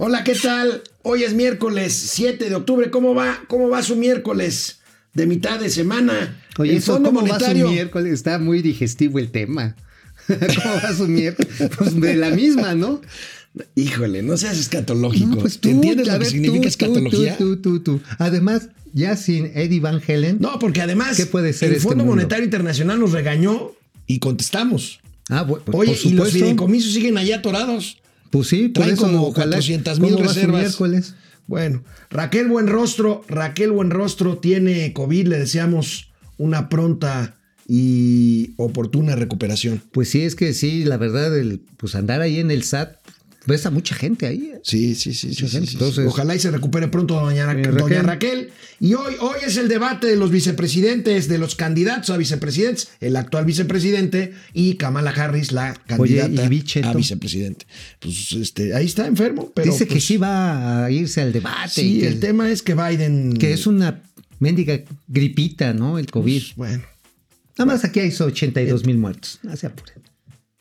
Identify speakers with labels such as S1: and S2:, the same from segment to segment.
S1: Hola, ¿qué tal? Hoy es miércoles 7 de octubre. ¿Cómo va? ¿Cómo va su miércoles de mitad de semana?
S2: Oye, eso, ¿cómo va su miércoles? Está muy digestivo el tema. ¿Cómo va su miércoles? Pues de la misma, ¿no?
S1: Híjole, no seas escatológico.
S2: No, pues tú,
S1: ¿Entiendes lo que
S2: ver,
S1: significa
S2: tú,
S1: escatología?
S2: Tú, tú. Además, ya sin Eddie Van Helen.
S1: No, porque además
S2: ¿Qué puede ser
S1: el
S2: este
S1: Fondo
S2: mundo?
S1: Monetario Internacional nos regañó y contestamos.
S2: Ah, bu- pues,
S1: Oye,
S2: por
S1: y los fideicomisos siguen allá atorados.
S2: Pues sí, por eso
S1: como
S2: ojalá-
S1: 400,000
S2: ¿cómo va su
S1: reservas.
S2: miércoles?
S1: Bueno, Raquel Buenrostro, Raquel Buenrostro tiene COVID, le deseamos una pronta y oportuna recuperación.
S2: Pues sí, es que sí, la verdad, el, pues andar ahí en el SAT, ves a mucha gente ahí. ¿eh?
S1: Sí, sí, sí. sí,
S2: Mucha
S1: sí,
S2: gente.
S1: sí.
S2: Entonces-
S1: Ojalá y se recupere pronto doña, Ra- doña
S2: Raquel.
S1: Y hoy, hoy es el debate de los vicepresidentes, de los candidatos a vicepresidentes, el actual vicepresidente y Kamala Harris, la
S2: Oye,
S1: candidata a vicepresidente. Pues este, ahí está enfermo, pero
S2: Dice que
S1: pues,
S2: sí va a irse al debate.
S1: Sí, el tema es que Biden.
S2: que es una mendiga gripita, ¿no? El COVID.
S1: pues, bueno,
S2: Nada más aquí hay 82 mil muertos. No se apuren.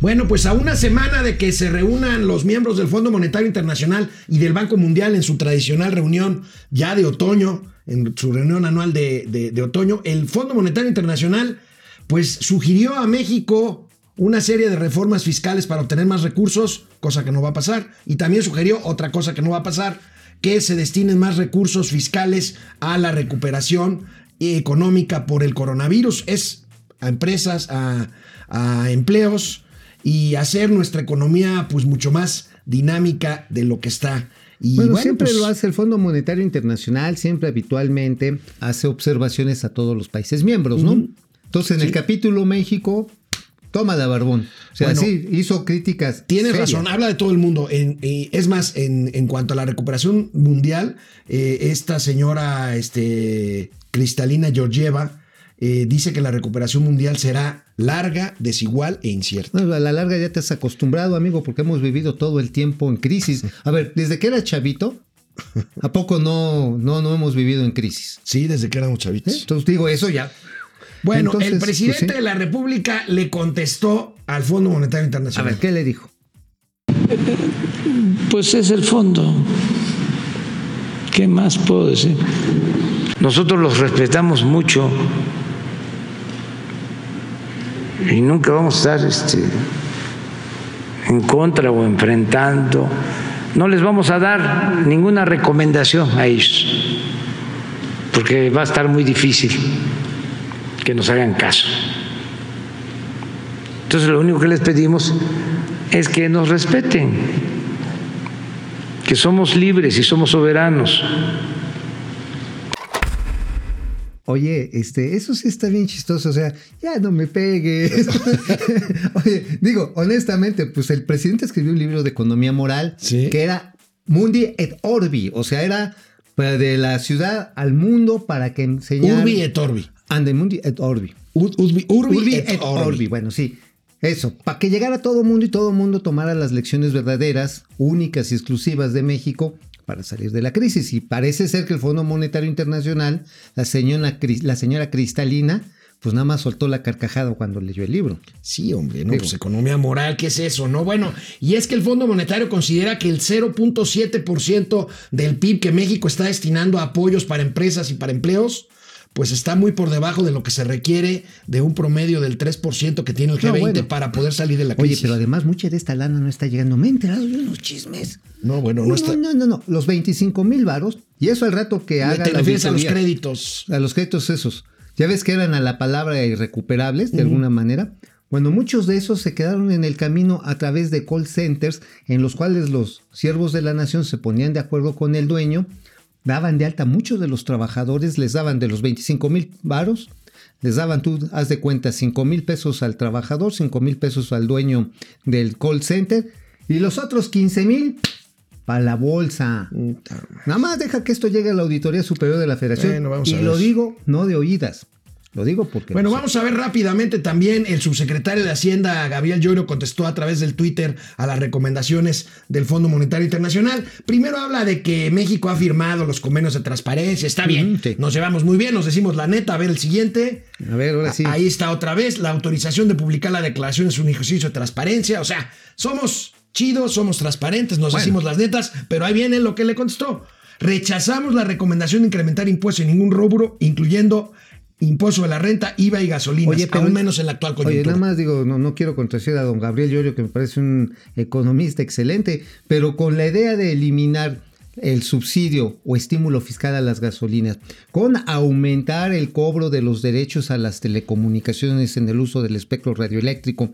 S1: Bueno, pues a una semana de que se reúnan los miembros del Fondo Monetario Internacional y del Banco Mundial en su tradicional reunión ya de otoño, en su reunión anual de, de- otoño, el Fondo Monetario Internacional pues sugirió a México una serie de reformas fiscales para obtener más recursos, cosa que no va a pasar, y también sugirió otra cosa que no va a pasar, que se destinen más recursos fiscales a la recuperación económica por el coronavirus. Es a empresas, a empleos y hacer nuestra economía pues mucho más dinámica de lo que está. Y
S2: Bueno,
S1: bueno,
S2: siempre
S1: pues,
S2: lo hace el Fondo Monetario Internacional, siempre habitualmente hace observaciones a todos los países miembros, ¿no? Entonces, en el capítulo México, toma de barbón. O sea,
S1: Bueno,
S2: sí, hizo críticas.
S1: Tienes
S2: serias.
S1: razón, habla de todo el mundo. En- eh, es más, en, en cuanto a la recuperación mundial, eh, esta señora este, Cristalina Georgieva eh, dice que la recuperación mundial será larga, desigual e incierta.
S2: No, a la larga ya te has acostumbrado, amigo, porque hemos vivido todo el tiempo en crisis. A ver, desde que era chavito, ¿a poco no, no, no hemos vivido en crisis?
S1: Sí, desde que éramos
S2: ¿Eh?
S1: chavitos.
S2: Entonces digo, eso ya.
S1: Bueno,
S2: Entonces,
S1: el presidente
S2: pues sí.
S1: de la República le contestó al Fondo Monetario
S2: A
S1: Internacional.
S2: ver, ¿qué le dijo?
S3: Pues es el fondo. ¿Qué más puedo decir? Nosotros los respetamos mucho y nunca vamos a estar este, en contra o enfrentando. No les vamos a dar ninguna recomendación a ellos, porque va a estar muy difícil que nos hagan caso. Entonces lo único que les pedimos es que nos respeten, que somos libres y somos soberanos.
S2: Oye, este, eso sí está bien chistoso, o sea, ya no me pegues. Oye, digo, honestamente, pues el presidente escribió un libro de economía moral
S1: Sí.
S2: que era Mundi et Orbi, o sea, era para de la ciudad al mundo para que enseñara.
S1: Urbi et Orbi.
S2: Ande Mundi et Orbi.
S1: Ur- Urbi, Urbi
S2: Urbi
S1: et
S2: et
S1: Orbi.
S2: Orbi. Bueno, sí. Eso, para que llegara todo mundo y todo mundo tomara las lecciones verdaderas, únicas y exclusivas de México para salir de la crisis. Y parece ser que el Fondo Monetario Internacional, la señora, la señora Cristalina, pues nada más soltó la carcajada cuando leyó el libro.
S1: Sí, hombre, no,
S2: Digo.
S1: pues economía moral, ¿qué es eso? No, bueno, y es que el Fondo Monetario considera que el 0.7% del PIB que México está destinando a apoyos para empresas y para empleos, pues está muy por debajo de lo que se requiere de un promedio del 3% que tiene el
S2: No,
S1: G20
S2: bueno.
S1: para poder salir de la
S2: Oye,
S1: crisis.
S2: pero además mucha de esta lana no está llegando. Me he enterado de unos chismes.
S1: no, bueno, no
S2: No,
S1: está.
S2: no, no, no. Los 25 mil varos. Y eso al rato que haga
S1: Te
S2: la
S1: refieres a los créditos.
S2: A los créditos esos. Ya ves que eran a la palabra irrecuperables de alguna manera. Bueno, muchos de esos se quedaron en el camino a través de call centers en los cuales los siervos de la nación se ponían de acuerdo con el dueño, daban de alta muchos de los trabajadores, les daban de los 25 mil varos, les daban, tú haz de cuenta, 5 mil pesos al trabajador, 5 mil pesos al dueño del call center y los otros 15 mil para la bolsa. Nada más deja que esto llegue a la Auditoría Superior de la Federación.
S1: Bueno, vamos
S2: y
S1: a ver.
S2: lo digo no de oídas. Lo digo porque...
S1: Bueno,
S2: sé.
S1: vamos a ver rápidamente también. El subsecretario de Hacienda, Gabriel Llorio, contestó a través del Twitter a las recomendaciones del Fondo Monetario Internacional. Primero habla de que México ha firmado los convenios de transparencia. Está bien,
S2: sí.
S1: nos llevamos muy bien, nos decimos la neta. A ver el siguiente.
S2: A ver, ahora sí.
S1: Ahí está otra vez. La autorización de publicar la declaración es un ejercicio de transparencia. O sea, somos chidos, somos transparentes, nos
S2: Bueno.
S1: decimos las netas, pero ahí viene lo que le contestó. Rechazamos la recomendación de incrementar impuestos en ningún rubro, incluyendo impuesto de la renta, IVA y gasolina, aún menos en la actual
S2: Oye,
S1: coyuntura.
S2: nada más digo, no, no quiero contradecir a don Gabriel Llorio, que me parece un economista excelente, pero con la idea de eliminar el subsidio o estímulo fiscal a las gasolinas, con aumentar el cobro de los derechos a las telecomunicaciones en el uso del espectro radioeléctrico.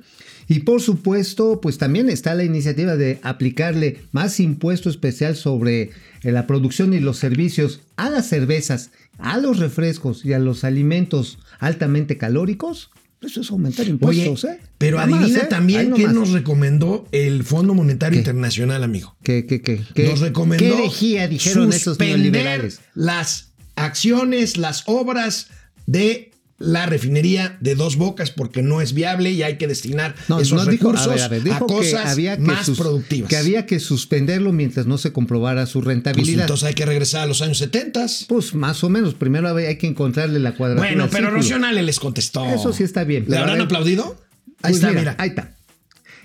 S2: Y por supuesto, pues también está la iniciativa de aplicarle más impuesto especial sobre la producción y los servicios a las cervezas, a los refrescos y a los alimentos altamente calóricos. Eso es aumentar
S1: Oye,
S2: impuestos, ¿eh?
S1: pero
S2: Nada más,
S1: adivina
S2: ¿eh?
S1: También qué nos recomendó el Fondo Monetario
S2: ¿Qué?
S1: Internacional, amigo.
S2: ¿Qué, qué, qué, qué-
S1: nos recomendó
S2: ¿Qué herejía dijeron esos neoliberales?
S1: las acciones, las obras de la refinería de dos bocas porque no es viable y hay que destinar
S2: No,
S1: esos
S2: no dijo,
S1: recursos
S2: a ver, a ver, dijo que
S1: cosas
S2: había que
S1: más
S2: sus-
S1: productivas.
S2: Que había que suspenderlo mientras no se comprobara su
S1: Pues
S2: rentabilidad.
S1: entonces hay que regresar a los años 70.
S2: Pues más o menos, primero hay que encontrarle la cuadratura.
S1: Bueno, pero
S2: círculo.
S1: Rocío Nale les contestó.
S2: Eso sí está bien,
S1: ¿Le
S2: a
S1: habrán aplaudido? Ahí
S2: Pues
S1: está,
S2: mira,
S1: mira.
S2: Ahí está.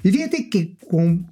S2: Y fíjate que,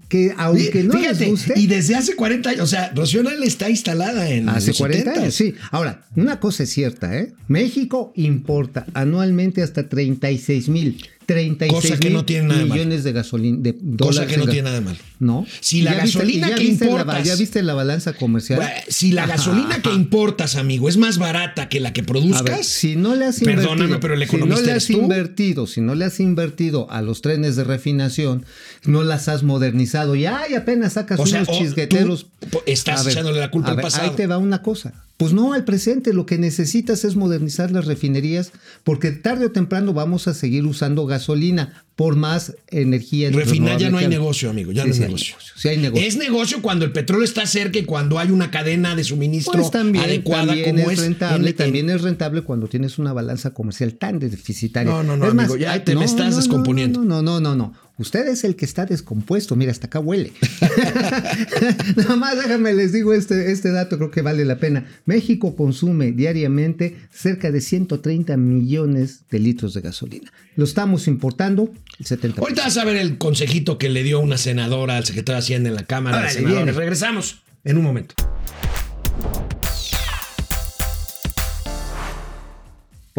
S2: que aunque no
S1: Fíjate,
S2: les guste...
S1: y desde hace 40 años, o sea, Rocío Nale está instalada en
S2: Hace
S1: los
S2: 40
S1: 70s.
S2: años, sí. Ahora, una cosa es cierta, ¿eh? México importa anualmente hasta 36 mil, 36
S1: Cosa que
S2: mil
S1: no tiene nada de malo.
S2: millones de gasolina. De
S1: Cosa que no tiene nada de malo.
S2: No.
S1: Si la
S2: ¿Ya viste-
S1: gasolina que
S2: la
S1: importas-
S2: ya viste la balanza comercial.
S1: Bueno, Si la
S2: Ajá,
S1: gasolina que importas, amigo, es más barata que la que produzcas,
S2: ver, si no le has
S1: Perdóname,
S2: invertido,
S1: pero el
S2: si no
S1: economista
S2: le
S1: eres
S2: has
S1: tú.
S2: invertido, si no le has invertido a los trenes de refinación, no las has modernizado y ay, apenas sacas
S1: O sea,
S2: unos chisgueteros.
S1: estás echándole la culpa al pasado.
S2: Ahí te va una cosa. Pues no al presente, lo que necesitas es modernizar las refinerías porque tarde o temprano vamos a seguir usando gasolina por más energía.
S1: refinar ya no hay negocio, amigo, ya
S2: Sí,
S1: no es
S2: sí hay
S1: negocio.
S2: sí hay negocio.
S1: Es negocio cuando el petróleo está cerca y cuando hay una cadena de suministro
S2: Pues también,
S1: adecuada
S2: también
S1: como
S2: es rentable,
S1: en-
S2: también es rentable cuando tienes una balanza comercial tan deficitaria.
S1: No, no, no,
S2: Es
S1: amigo, ya te me estás descomponiendo.
S2: No, no, no, no, no. Usted es el que está descompuesto. Mira, hasta acá huele. Nada más déjame les digo este, este dato, creo que vale la pena. México consume diariamente cerca de 130 millones de litros de gasolina. Lo estamos importando el 70%.
S1: Ahorita vas a ver el consejito que le dio una senadora al secretario de Hacienda en la Cámara de
S2: Órale,
S1: Senadores.
S2: viene.
S1: Regresamos en un momento.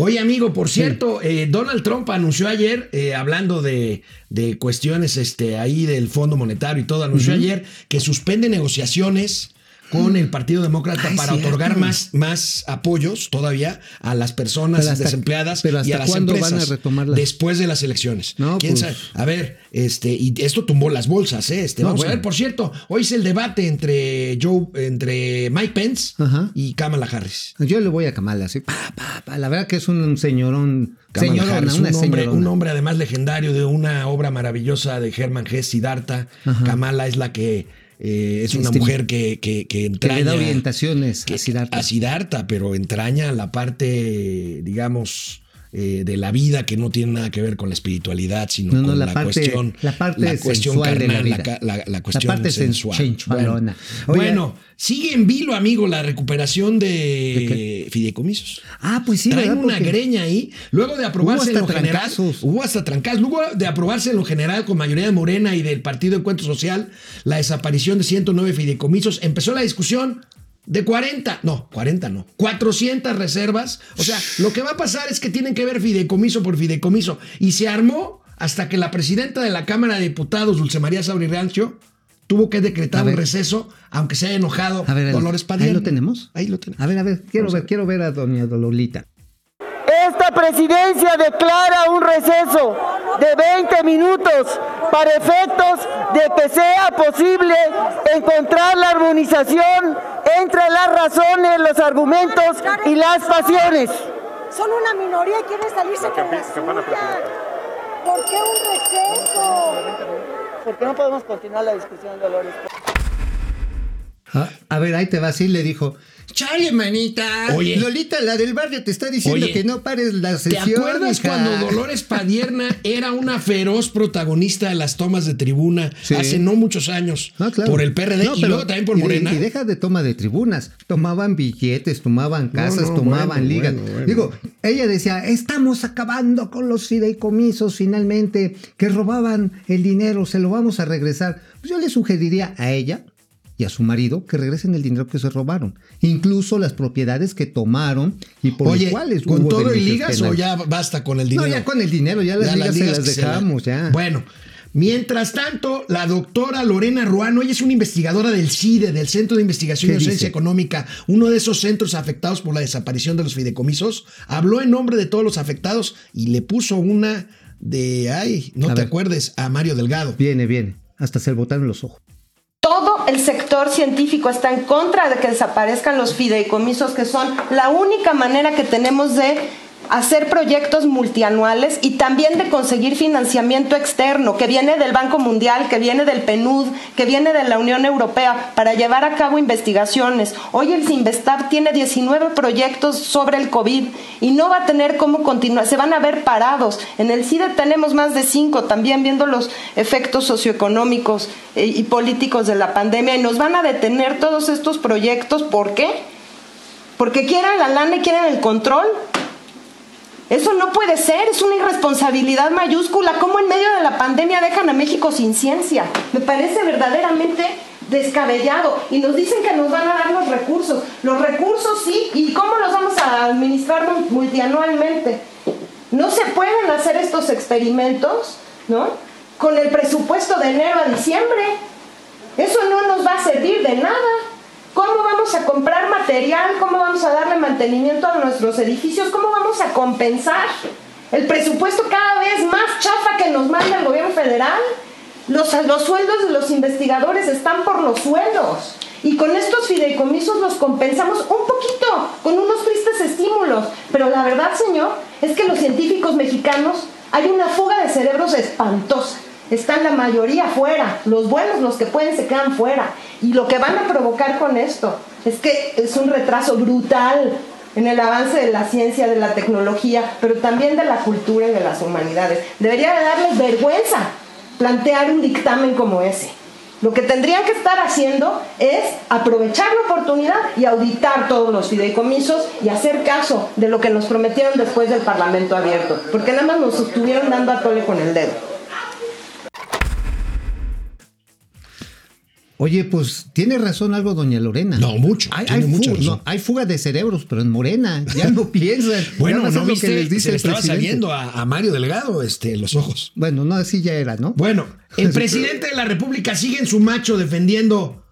S1: Oye, amigo, por cierto, eh, Donald Trump anunció ayer, eh, hablando de, de cuestiones este, ahí del Fondo Monetario y todo, anunció ayer que suspende negociaciones con el Partido Demócrata
S2: Ay,
S1: para
S2: cierto.
S1: otorgar más, más apoyos todavía a las personas
S2: hasta-
S1: desempleadas
S2: pero
S1: y
S2: ¿hasta
S1: a las
S2: cuándo van a
S1: empresas después de las elecciones.
S2: No,
S1: ¿Quién
S2: pues-
S1: sabe? A ver, este, y esto tumbó las bolsas, ¿eh? Este,
S2: No,
S1: vamos a ver, por cierto, hoy es el debate entre Joe, entre Mike Pence
S2: Ajá.
S1: y Kamala Harris.
S2: Yo le voy a Kamala, así. pa, pa, pa. La verdad que es un señorón.
S1: Kamala
S2: señorona,
S1: Harris,
S2: una
S1: un, hombre,
S2: señorona.
S1: un hombre además legendario de una obra maravillosa de Hermann Hesse, Siddhartha. Kamala es la que eh, es una
S2: Este,
S1: mujer que, que, que
S2: que
S1: entraña.
S2: le da orientaciones
S1: que-
S2: a Siddhartha.
S1: a Siddhartha, pero entraña la parte, digamos, eh, de la vida que no tiene nada que ver con la espiritualidad, sino
S2: No, no,
S1: con
S2: la
S1: la,
S2: parte-
S1: cuestión,
S2: la parte
S1: cuestión
S2: de la
S1: carnal,
S2: vida.
S1: la, la
S2: La
S1: cuestión
S2: parte sen-
S1: sensual. Bueno, bueno, sigue en vilo, amigo, la recuperación de, fideicomisos.
S2: Ah, pues sí,
S1: Traen
S2: ¿verdad?
S1: una
S2: Porque-
S1: greña ahí. Luego de aprobarse en lo general. Hubo hasta trancazos. Luego de aprobarse en lo general con mayoría de Morena y del Partido Encuentro Social la desaparición de 109 fideicomisos, empezó la discusión de 40, no, 40 no, 400 reservas. O sea, lo que va a pasar es que tienen que ver fideicomiso por fideicomiso. Y se armó hasta que la presidenta de la Cámara de Diputados, Dulce María Sabri Rancho, tuvo que decretar
S2: A
S1: un
S2: ver.
S1: receso, aunque se haya enojado
S2: A ver,
S1: Dolores Padilla.
S2: ahí lo tenemos.
S1: Ahí lo tenemos.
S2: A ver, a ver, quiero ver, quiero ver a doña Dololita.
S4: Esta presidencia declara un receso de 20 minutos para efectos de que sea posible encontrar la armonización entre las razones, los argumentos y las pasiones.
S5: Son una minoría y quieren salirse con la suya. ¿Por qué un receso?
S4: ¿Por qué no podemos continuar la discusión, Dolores?
S2: Ah, a ver, ahí te va, sí le dijo. Chale, manita.
S1: Oye.
S2: Lolita, la del barrio, te está diciendo
S1: Oye,
S2: que no pares la
S1: ¿Te
S2: sesión.
S1: acuerdas
S2: hija?"
S1: cuando Dolores Padierna era una feroz protagonista de las tomas de tribuna
S2: Sí.
S1: hace no muchos años
S2: Ah, claro.
S1: por el PRD
S2: No,
S1: y
S2: pero-
S1: luego también por
S2: y
S1: Morena?
S2: Y, deja de toma de tribunas. Tomaban billetes, tomaban casas,
S1: no,
S2: tomaban
S1: bueno,
S2: ligas.
S1: bueno, bueno.
S2: Digo, ella decía, estamos acabando con los fideicomisos finalmente, que robaban el dinero, se lo vamos a regresar. Pues yo le sugeriría a ella y a su marido que regresen el dinero que se robaron. Incluso las propiedades que tomaron y por
S1: Oye,
S2: cuales
S1: ¿con
S2: hubo
S1: todo y ligas o ya basta con el
S2: No,
S1: dinero?
S2: ya con el dinero, ya las
S1: Ya
S2: ligas se las
S1: que se la-
S2: dejamos, ya.
S1: Bueno, mientras tanto, la doctora Lorena Ruano, ella es una investigadora del CIDE, del Centro de Investigación y
S2: ¿Qué
S1: Docencia
S2: dice?
S1: Económica, uno de esos centros afectados por la desaparición de los fideicomisos, habló en nombre de todos los afectados y le puso una de, ay, no
S2: A
S1: te
S2: ver.
S1: acuerdes, a Mario Delgado.
S2: Viene, viene. Hasta se botaron los ojos.
S6: El sector científico está en contra de que desaparezcan los fideicomisos, que son la única manera que tenemos de hacer proyectos multianuales y también de conseguir financiamiento externo que viene del Banco Mundial, que viene del PNUD, que viene de la Unión Europea para llevar a cabo investigaciones. Hoy el Sinvestab tiene 19 proyectos sobre el COVID y no va a tener cómo continuar, se van a ver parados. En el CIDE tenemos más de cinco, también viendo los efectos socioeconómicos eh, y políticos de la pandemia y nos van a detener todos estos proyectos. ¿Por qué? Porque quieren la lana y quieren el control. Eso no puede ser, es una irresponsabilidad mayúscula. ¿Cómo en medio de la pandemia dejan a México sin ciencia? Me parece verdaderamente descabellado. Y nos dicen que nos van a dar los recursos. Los recursos sí, ¿y cómo los vamos a administrar multianualmente? No se pueden hacer estos experimentos, ¿no? Con el presupuesto de enero a diciembre. Eso no nos va a servir de nada. ¿Cómo vamos a comprar material? ¿Cómo vamos a darle mantenimiento a nuestros edificios? ¿Cómo vamos a compensar el presupuesto cada vez más chafa que nos manda el gobierno federal? Los, los sueldos de los investigadores están por los suelos. Y con estos fideicomisos los compensamos un poquito, con unos tristes estímulos. Pero la verdad, señor, es que los científicos mexicanos hay una fuga de cerebros espantosa. Están la mayoría fuera, los buenos, los que pueden, se quedan fuera. Y lo que van a provocar con esto es que es un retraso brutal en el avance de la ciencia, de la tecnología, pero también de la cultura y de las humanidades. Debería de darles vergüenza plantear un dictamen como ese. Lo que tendrían que estar haciendo es aprovechar la oportunidad y auditar todos los fideicomisos y hacer caso de lo que nos prometieron después del Parlamento abierto, porque nada más nos estuvieron dando a tole con el dedo.
S2: Oye, pues tiene razón algo doña Lorena.
S1: No, mucho,
S2: Hay, hay
S1: mucha
S2: fuga,
S1: razón.
S2: no, hay fuga de cerebros, pero en Morena. Ya no piensan.
S1: Bueno, ¿no
S2: lo
S1: viste?
S2: que les dice
S1: Se le estaba
S2: presidente.
S1: saliendo a, a Mario Delgado este, los ojos.
S2: Bueno, no, así ya era, ¿no?
S1: Bueno, el presidente de la República sigue en su macho defendiendo.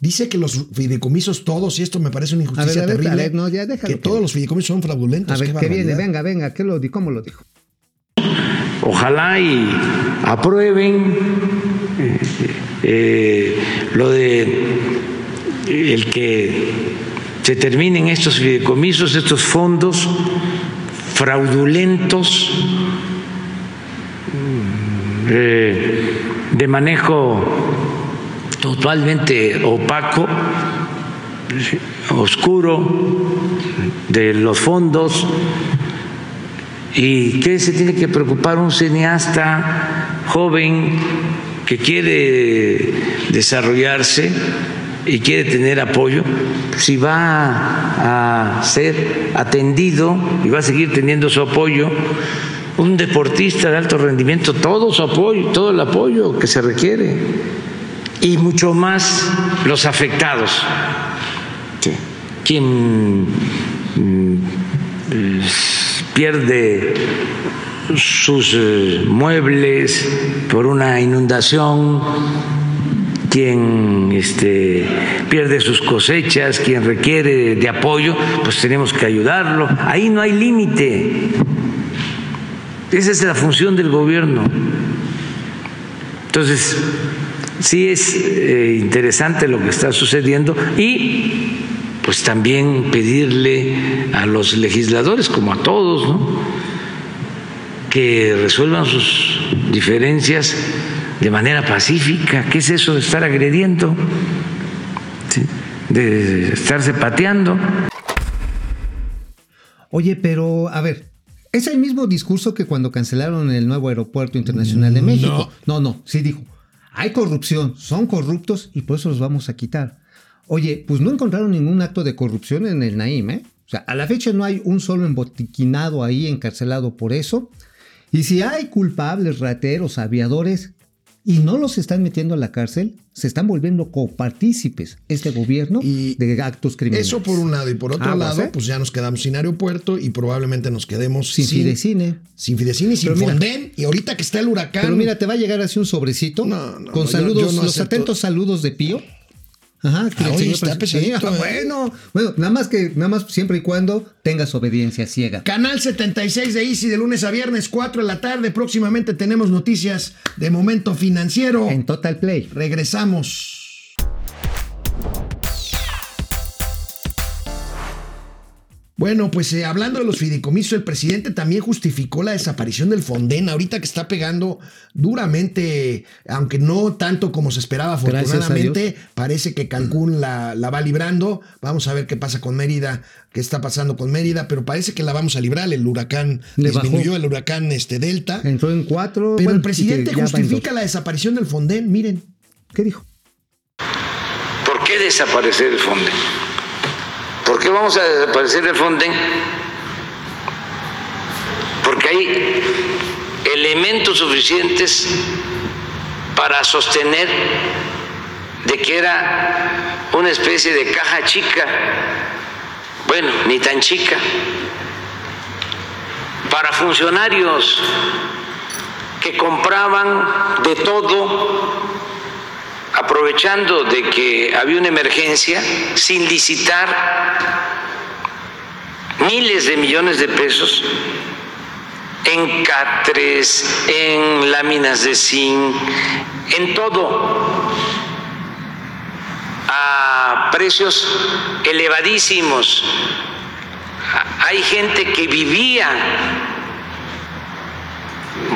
S1: Dice que los fideicomisos todos, y esto me parece una injusticia
S2: A ver, a ver,
S1: terrible,
S2: a ver, no, ya déjalo
S1: que
S2: que-
S1: todos los fideicomisos son fraudulentos.
S2: A ver,
S1: qué
S2: ¿qué viene? Venga, venga, ¿qué lo, di- ¿cómo lo dijo?
S3: Ojalá y aprueben eh, lo de el que se terminen estos fideicomisos, estos fondos fraudulentos mm, eh, de manejo totalmente opaco, oscuro de los fondos. ¿Y qué se tiene que preocupar un cineasta joven que quiere desarrollarse y quiere tener apoyo? Si va a ser atendido y va a seguir teniendo su apoyo, un deportista de alto rendimiento, todo su apoyo, todo el apoyo que se requiere, y mucho más los afectados. Quien mm, eh, pierde sus eh, muebles por una inundación, quien este, pierde sus cosechas, quien requiere de apoyo, pues tenemos que ayudarlo. Ahí no hay límite. Esa es la función del gobierno. Entonces, sí es eh, interesante lo que está sucediendo y pues también pedirle a los legisladores, como a todos, ¿no? Que resuelvan sus diferencias de manera pacífica. ¿Qué es eso de estar agrediendo? Sí. de estarse pateando.
S2: Oye, pero a ver, es el mismo discurso que cuando cancelaron el nuevo aeropuerto internacional de México. No, no, sí dijo. Hay corrupción, son corruptos y por eso los vamos a quitar. Oye, pues no encontraron ningún acto de corrupción en el Naim, ¿eh? O sea, a la fecha no hay un solo embotiquinado ahí encarcelado por eso. Y si hay culpables, rateros, aviadores, y no los están metiendo a la cárcel, se están volviendo copartícipes este gobierno
S1: Y
S2: de actos criminales.
S1: Eso por un lado. Y por otro lado,
S2: ¿eh?
S1: pues ya nos quedamos sin aeropuerto y probablemente nos quedemos
S2: Sin Fidecine.
S1: Sin Fidecine y sin
S2: mira-
S1: Fonden. Y ahorita que está el huracán.
S2: Pero mira, te va a llegar así un sobrecito
S1: No, no,
S2: con
S1: yo-
S2: saludos,
S1: yo no
S2: los atentos saludos de Pío. Ajá, que
S1: Ah,
S2: el
S1: oye,
S2: señor
S1: está
S2: sí,
S1: pesadito, ¿eh?
S2: bueno, bueno, nada más que, nada más siempre y cuando tengas obediencia ciega.
S1: Canal 76 de Easy de lunes a viernes, 4 de la tarde. Próximamente tenemos noticias de momento financiero.
S2: En Total Play.
S1: Regresamos. Bueno, pues eh, hablando de los fideicomisos, el presidente también justificó la desaparición del Fonden, ahorita que está pegando duramente, aunque no tanto como se esperaba, afortunadamente, parece que Cancún la, la va librando. Vamos a ver qué pasa con Mérida, qué está pasando con Mérida, pero parece que la vamos a librar. El huracán
S2: Le
S1: disminuyó,
S2: bajó.
S1: el huracán este, Delta.
S2: Entró en cuatro.
S1: Pero
S2: bueno,
S1: el presidente justifica la desaparición del Fonden, miren.
S2: ¿Qué dijo?
S3: ¿Por qué desaparecer el Fonden? ¿Por qué vamos a desaparecer el Fonden? Porque hay elementos suficientes para sostener de que era una especie de caja chica, bueno, ni tan chica, para funcionarios que compraban de todo aprovechando de que había una emergencia, sin licitar miles de millones de pesos en catres, en láminas de zinc, en todo, a precios elevadísimos. Hay gente que vivía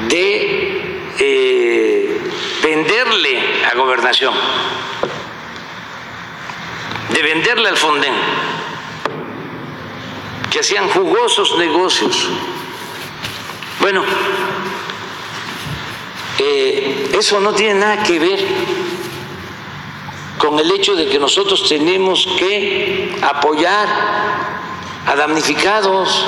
S3: de eh, venderle a gobernación, de venderle al Fonden, que hacían jugosos negocios. Bueno, eh, eso no tiene nada que ver con el hecho de que nosotros tenemos que apoyar a damnificados.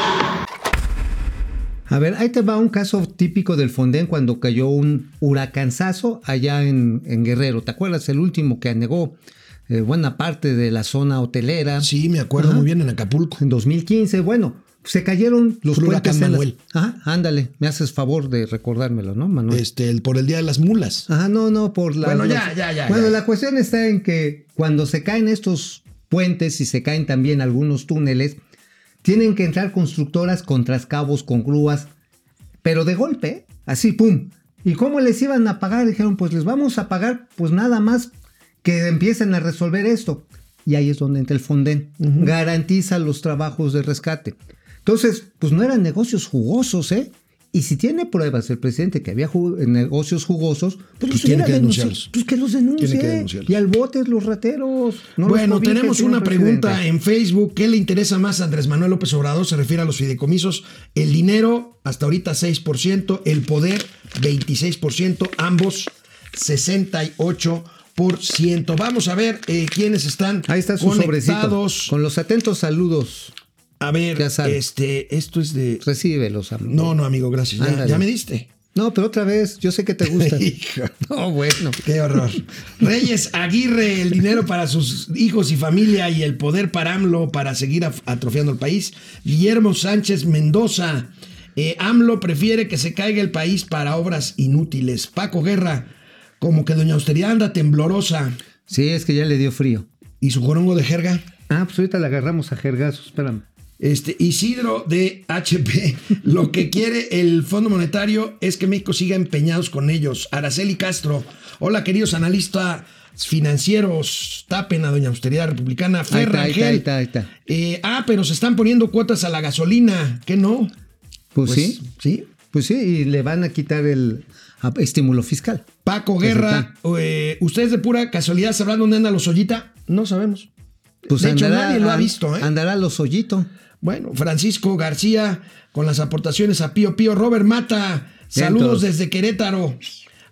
S2: A ver, ahí te va un caso típico del Fonden cuando cayó un huracanzazo allá en, en Guerrero. ¿Te acuerdas? El último que anegó eh, buena parte de la zona hotelera.
S1: Sí, me acuerdo
S2: Ajá.
S1: muy bien en Acapulco.
S2: En 2015, bueno, se cayeron los
S1: Fue
S2: puentes las-
S1: Manuel.
S2: Ajá, ándale, me haces favor de recordármelo, ¿no, Manuel?
S1: Este, el- por el Día de las Mulas.
S2: Ajá, no, no, por la.
S1: Bueno, ya, ya, ya,
S2: Bueno,
S1: ya.
S2: la cuestión está en que cuando se caen estos puentes y se caen también algunos túneles, tienen que entrar constructoras con trascabos, con grúas, pero de golpe, así, pum. ¿Y cómo les iban a pagar? Dijeron, pues les vamos a pagar, pues nada más que empiecen a resolver esto. Y ahí es donde entra el Fonden. Garantiza los trabajos de rescate. Entonces, pues no eran negocios jugosos, ¿eh? Y si tiene pruebas el presidente que había negocios jugosos, pues,
S1: Pues
S2: los
S1: tiene que denunciarlos.
S2: Pues que los denuncie.
S1: Tiene que denunciarlos.
S2: Y al bote los rateros. No
S1: bueno, tenemos una
S2: presidente.
S1: pregunta en Facebook. ¿Qué le interesa más a Andrés Manuel López Obrador? Se refiere a los fideicomisos. El dinero, hasta ahorita 6%. El poder, 26%. Ambos, 68%. Vamos a ver eh, quiénes están
S2: Ahí está su sobrecito.
S1: conectados.
S2: Con los atentos saludos.
S1: A ver, este, esto es de...
S2: Recíbelos, amigo.
S1: No, no, amigo, gracias. Ya, me diste.
S2: No, pero otra vez, yo sé que te gusta.
S1: Hijo.
S2: no, bueno.
S1: Qué horror. Reyes Aguirre, el dinero para sus hijos y familia y el poder para AMLO para seguir atrofiando el país. Guillermo Sánchez Mendoza, eh, AMLO prefiere que se caiga el país para obras inútiles. Paco Guerra, como que Doña Austeridad anda temblorosa.
S2: Sí, es que ya le dio frío.
S1: ¿Y su jorongo de jerga?
S2: Ah, pues ahorita le agarramos a jergazos, espérame.
S1: Este, Isidro de HP, lo que quiere el Fondo Monetario es que México siga empeñados con ellos. Araceli Castro, hola queridos analistas financieros, tapen a Doña Austeridad Republicana.
S2: Ahí
S1: Ferra
S2: está, ahí está, ahí
S1: Angel,
S2: está, ahí está.
S1: eh, ah, pero se están poniendo cuotas a la gasolina, ¿qué no?
S2: Pues, sí,
S1: Sí.
S2: pues sí, y le van a quitar el estímulo fiscal.
S1: Paco
S2: Que se
S1: Guerra, eh, ¿ustedes de pura casualidad sabrán dónde anda los Ollita? No sabemos.
S2: Pues
S1: de hecho, nadie lo ha visto, ¿eh?
S2: Andará los hoyitos.
S1: Bueno, Francisco García con las aportaciones a Pío Pío. Robert Mata, saludos desde Querétaro.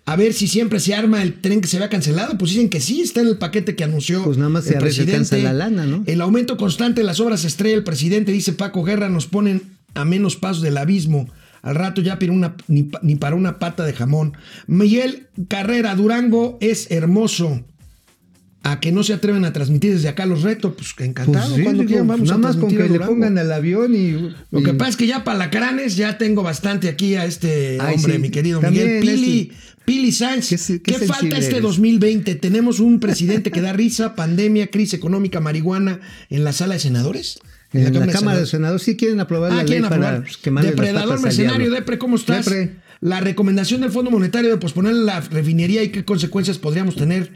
S1: A ver si siempre se arma el tren que se había cancelado. Pues dicen que sí, está en el paquete que anunció.
S2: Pues nada más
S1: el
S2: si
S1: presidente.
S2: la lana, ¿no?
S1: El aumento constante de las obras estrella, el presidente dice Paco Guerra, nos ponen a menos pasos del abismo. Al rato ya una, ni, ni para una pata de jamón. Miguel Carrera, Durango es hermoso. A que no se atreven a transmitir desde acá los retos, pues que encantado.
S2: Pues sí,
S1: cuando
S2: digo,
S1: quieran vamos
S2: nada
S1: a
S2: más con que le pongan al avión y.
S1: Lo que pasa es que ya palacranes ya tengo bastante aquí a este
S2: Ay,
S1: hombre,
S2: sí.
S1: mi querido
S2: También
S1: Miguel. Pili,
S2: este-
S1: Pili Sánchez.
S2: Qué
S1: ¿Qué,
S2: se- qué
S1: falta este
S2: eres.
S1: 2020? Tenemos un presidente que da risa, pandemia, crisis económica, marihuana en la sala de senadores.
S2: En la, Cámara de Senadores sí quieren aprobar
S1: Ah,
S2: la ley para pues,
S1: Depredador mercenario. Depre, ¿cómo estás?
S2: Depre.
S1: La recomendación del Fondo Monetario de posponer la refinería y qué consecuencias podríamos tener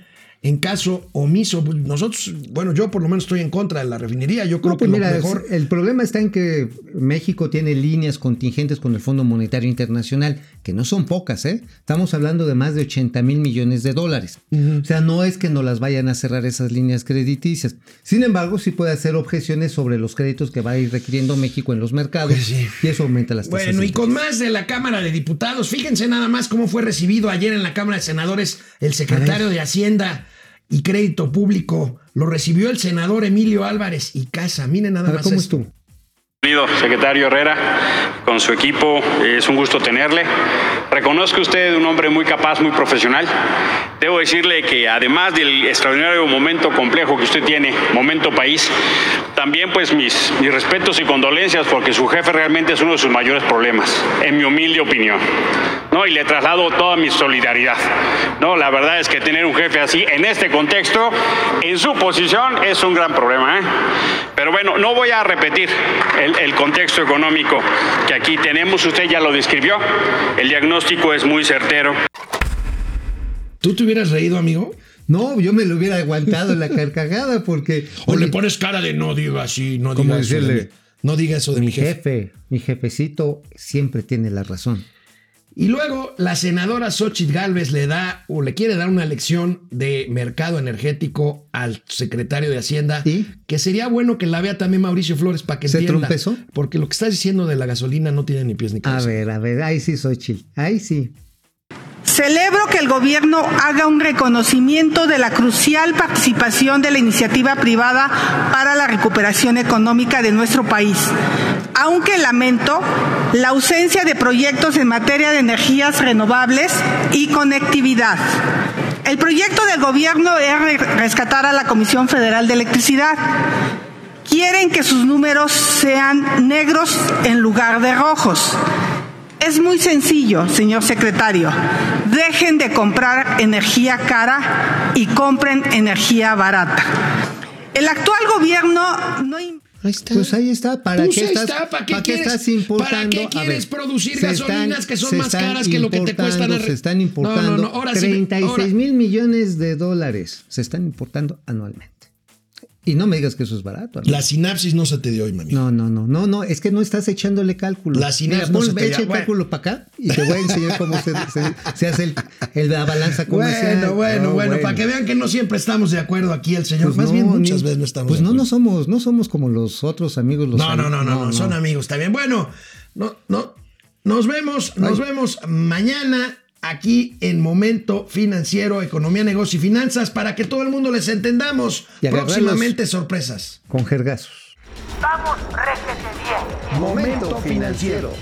S1: en caso omiso. Nosotros, bueno, yo por lo menos estoy en contra de la refinería. Yo creo
S2: No, pues
S1: que
S2: mira,
S1: lo mejor.
S2: el problema está en que México tiene líneas contingentes con el Fondo Monetario Internacional, que no son pocas, ¿eh? Estamos hablando de más de 80 mil millones de dólares. O sea, no es que no las vayan a cerrar esas líneas crediticias. Sin embargo, sí puede hacer objeciones sobre los créditos que va a ir requiriendo México en los mercados.
S1: Pues sí.
S2: Y eso aumenta las tasas.
S1: Bueno, y con más de la Cámara de Diputados, fíjense nada más cómo fue recibido ayer en la Cámara de Senadores el secretario de Hacienda y Crédito Público. Lo recibió el senador Emilio Álvarez y Casa. Miren nada
S2: ver,
S1: más.
S2: ¿cómo
S1: esto.
S7: Querido secretario Herrera, con su equipo, es un gusto tenerle. Reconozco usted un hombre muy capaz, muy profesional. Debo decirle que además del extraordinario momento complejo que usted tiene, momento país, también pues mis, mis respetos y condolencias porque su jefe realmente es uno de sus mayores problemas, en mi humilde opinión. ¿no? Y le traslado toda mi solidaridad. No, la verdad es que tener un jefe así en este contexto, en su posición, es un gran problema. ¿eh? Pero bueno, no voy a repetir el, el contexto económico que aquí tenemos. Usted ya lo describió. El diagnóstico es muy certero.
S1: ¿Tú te hubieras reído, amigo?
S2: No, yo me lo hubiera aguantado en la carcajada porque.
S1: O le pones cara de no diga así, no
S2: ¿Cómo
S1: diga eso. de
S2: decirle?
S1: mí. No diga eso de mi
S2: mi
S1: jefe.
S2: jefe, mi jefecito siempre tiene la razón.
S1: Y luego la senadora Xochitl Galvez le da o le quiere dar una lección de mercado energético al secretario de Hacienda,
S2: ¿Y?
S1: que sería bueno que la vea también Mauricio Flores para que
S2: ¿Se
S1: entienda.
S2: trompezó?
S1: Porque lo que estás diciendo de la gasolina no tiene ni pies ni
S2: A
S1: cabeza.
S2: ver, a ver, ahí sí soy chill. Ahí sí.
S8: Celebro que el gobierno haga un reconocimiento de la crucial participación de la iniciativa privada para la recuperación económica de nuestro país, aunque lamento la ausencia de proyectos en materia de energías renovables y conectividad. El proyecto del gobierno es re- rescatar a la Comisión Federal de Electricidad. Quieren que sus números sean negros en lugar de rojos. Es muy sencillo, señor secretario. Dejen de comprar energía cara y compren energía barata. El actual gobierno no...
S1: Ahí está.
S2: Pues ahí está. ¿Para
S1: Pues
S2: qué estás,
S1: está, ¿para qué
S2: para qué
S1: quieres-
S2: estás importando?
S1: para qué
S2: A
S1: quieres
S2: ver,
S1: producir gasolinas que son más
S2: están
S1: caras que lo que te cuestan
S2: importando,
S1: arre-
S2: Se están
S1: No, no,
S2: importando
S1: no, ahora sí,
S2: 36
S1: ahora-
S2: mil millones de dólares. Se están importando anualmente. Y no me digas que eso es barato. amigo.
S1: La sinapsis no se te dio hoy, mami.
S2: No, no, no, no, no, es que no estás echándole cálculo.
S1: La sinapsis
S2: Mira,
S1: no se te
S2: echa el
S1: Bueno.
S2: cálculo para acá y te voy a enseñar cómo se, se- se hace el, el- la balanza comercial.
S1: Bueno, bueno,
S2: No,
S1: bueno, para que vean que no siempre estamos de acuerdo aquí el señor.
S2: Pues
S1: Más
S2: no,
S1: bien muchas
S2: ni-
S1: veces no estamos
S2: Pues
S1: de
S2: no, no somos, no somos como los otros amigos. Los
S1: No, no, no, no, no, son amigos, está bien. Bueno, no, no, nos vemos, nos vemos mañana aquí en Momento Financiero, Economía, Negocio y Finanzas para que todo el mundo les entendamos.
S2: Y.
S1: Próximamente sorpresas.
S2: Con jergazos.
S9: Vamos, réjete bien.
S10: Momento financiero.